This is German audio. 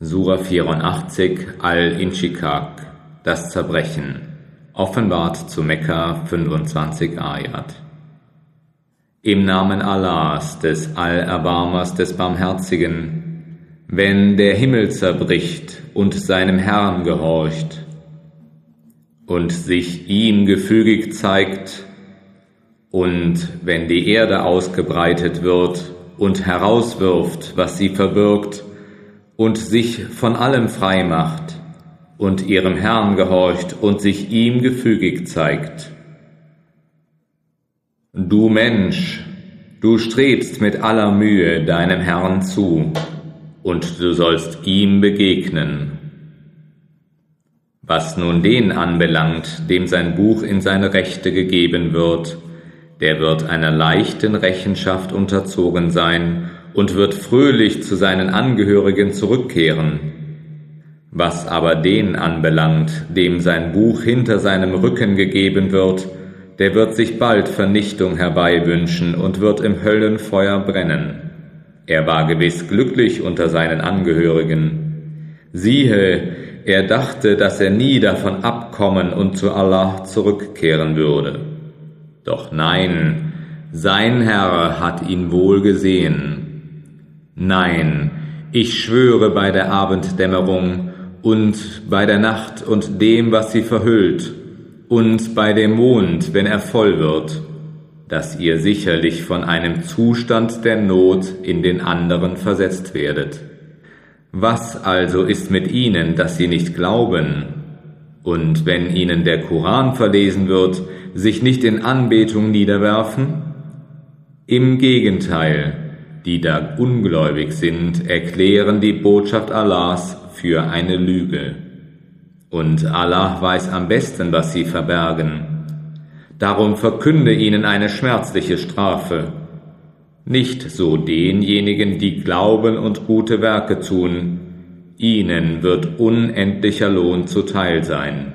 Sura 84 Al-Inshikak Das Zerbrechen Offenbart zu Mekka 25 Ayat. Im Namen Allahs, des Allerbarmers, des Barmherzigen, wenn der Himmel zerbricht und seinem Herrn gehorcht und sich ihm gefügig zeigt, und wenn die Erde ausgebreitet wird und herauswirft, was sie verbirgt, und sich von allem frei macht und ihrem Herrn gehorcht und sich ihm gefügig zeigt. Du Mensch, du strebst mit aller Mühe deinem Herrn zu, und du sollst ihm begegnen. Was nun den anbelangt, dem sein Buch in seine Rechte gegeben wird, der wird einer leichten Rechenschaft unterzogen sein und wird fröhlich zu seinen Angehörigen zurückkehren. Was aber den anbelangt, dem sein Buch hinter seinem Rücken gegeben wird, der wird sich bald Vernichtung herbeiwünschen und wird im Höllenfeuer brennen. Er war gewiss glücklich unter seinen Angehörigen. Siehe, er dachte, dass er nie davon abkommen und zu Allah zurückkehren würde. Doch nein, sein Herr hat ihn wohl gesehen Nein, ich schwöre bei der Abenddämmerung und bei der Nacht und dem, was sie verhüllt, und bei dem Mond, wenn er voll wird, dass ihr sicherlich von einem Zustand der Not in den anderen versetzt werdet. Was also ist mit ihnen, dass sie nicht glauben? Und wenn ihnen der Koran verlesen wird, sich nicht in Anbetung niederwerfen? Im Gegenteil, die da ungläubig sind, erklären die Botschaft Allahs für eine Lüge. Und Allah weiß am besten, was sie verbergen. Darum verkünde ihnen eine schmerzliche Strafe. Nicht so denjenigen, die glauben und gute Werke tun, ihnen wird unendlicher Lohn zuteil sein.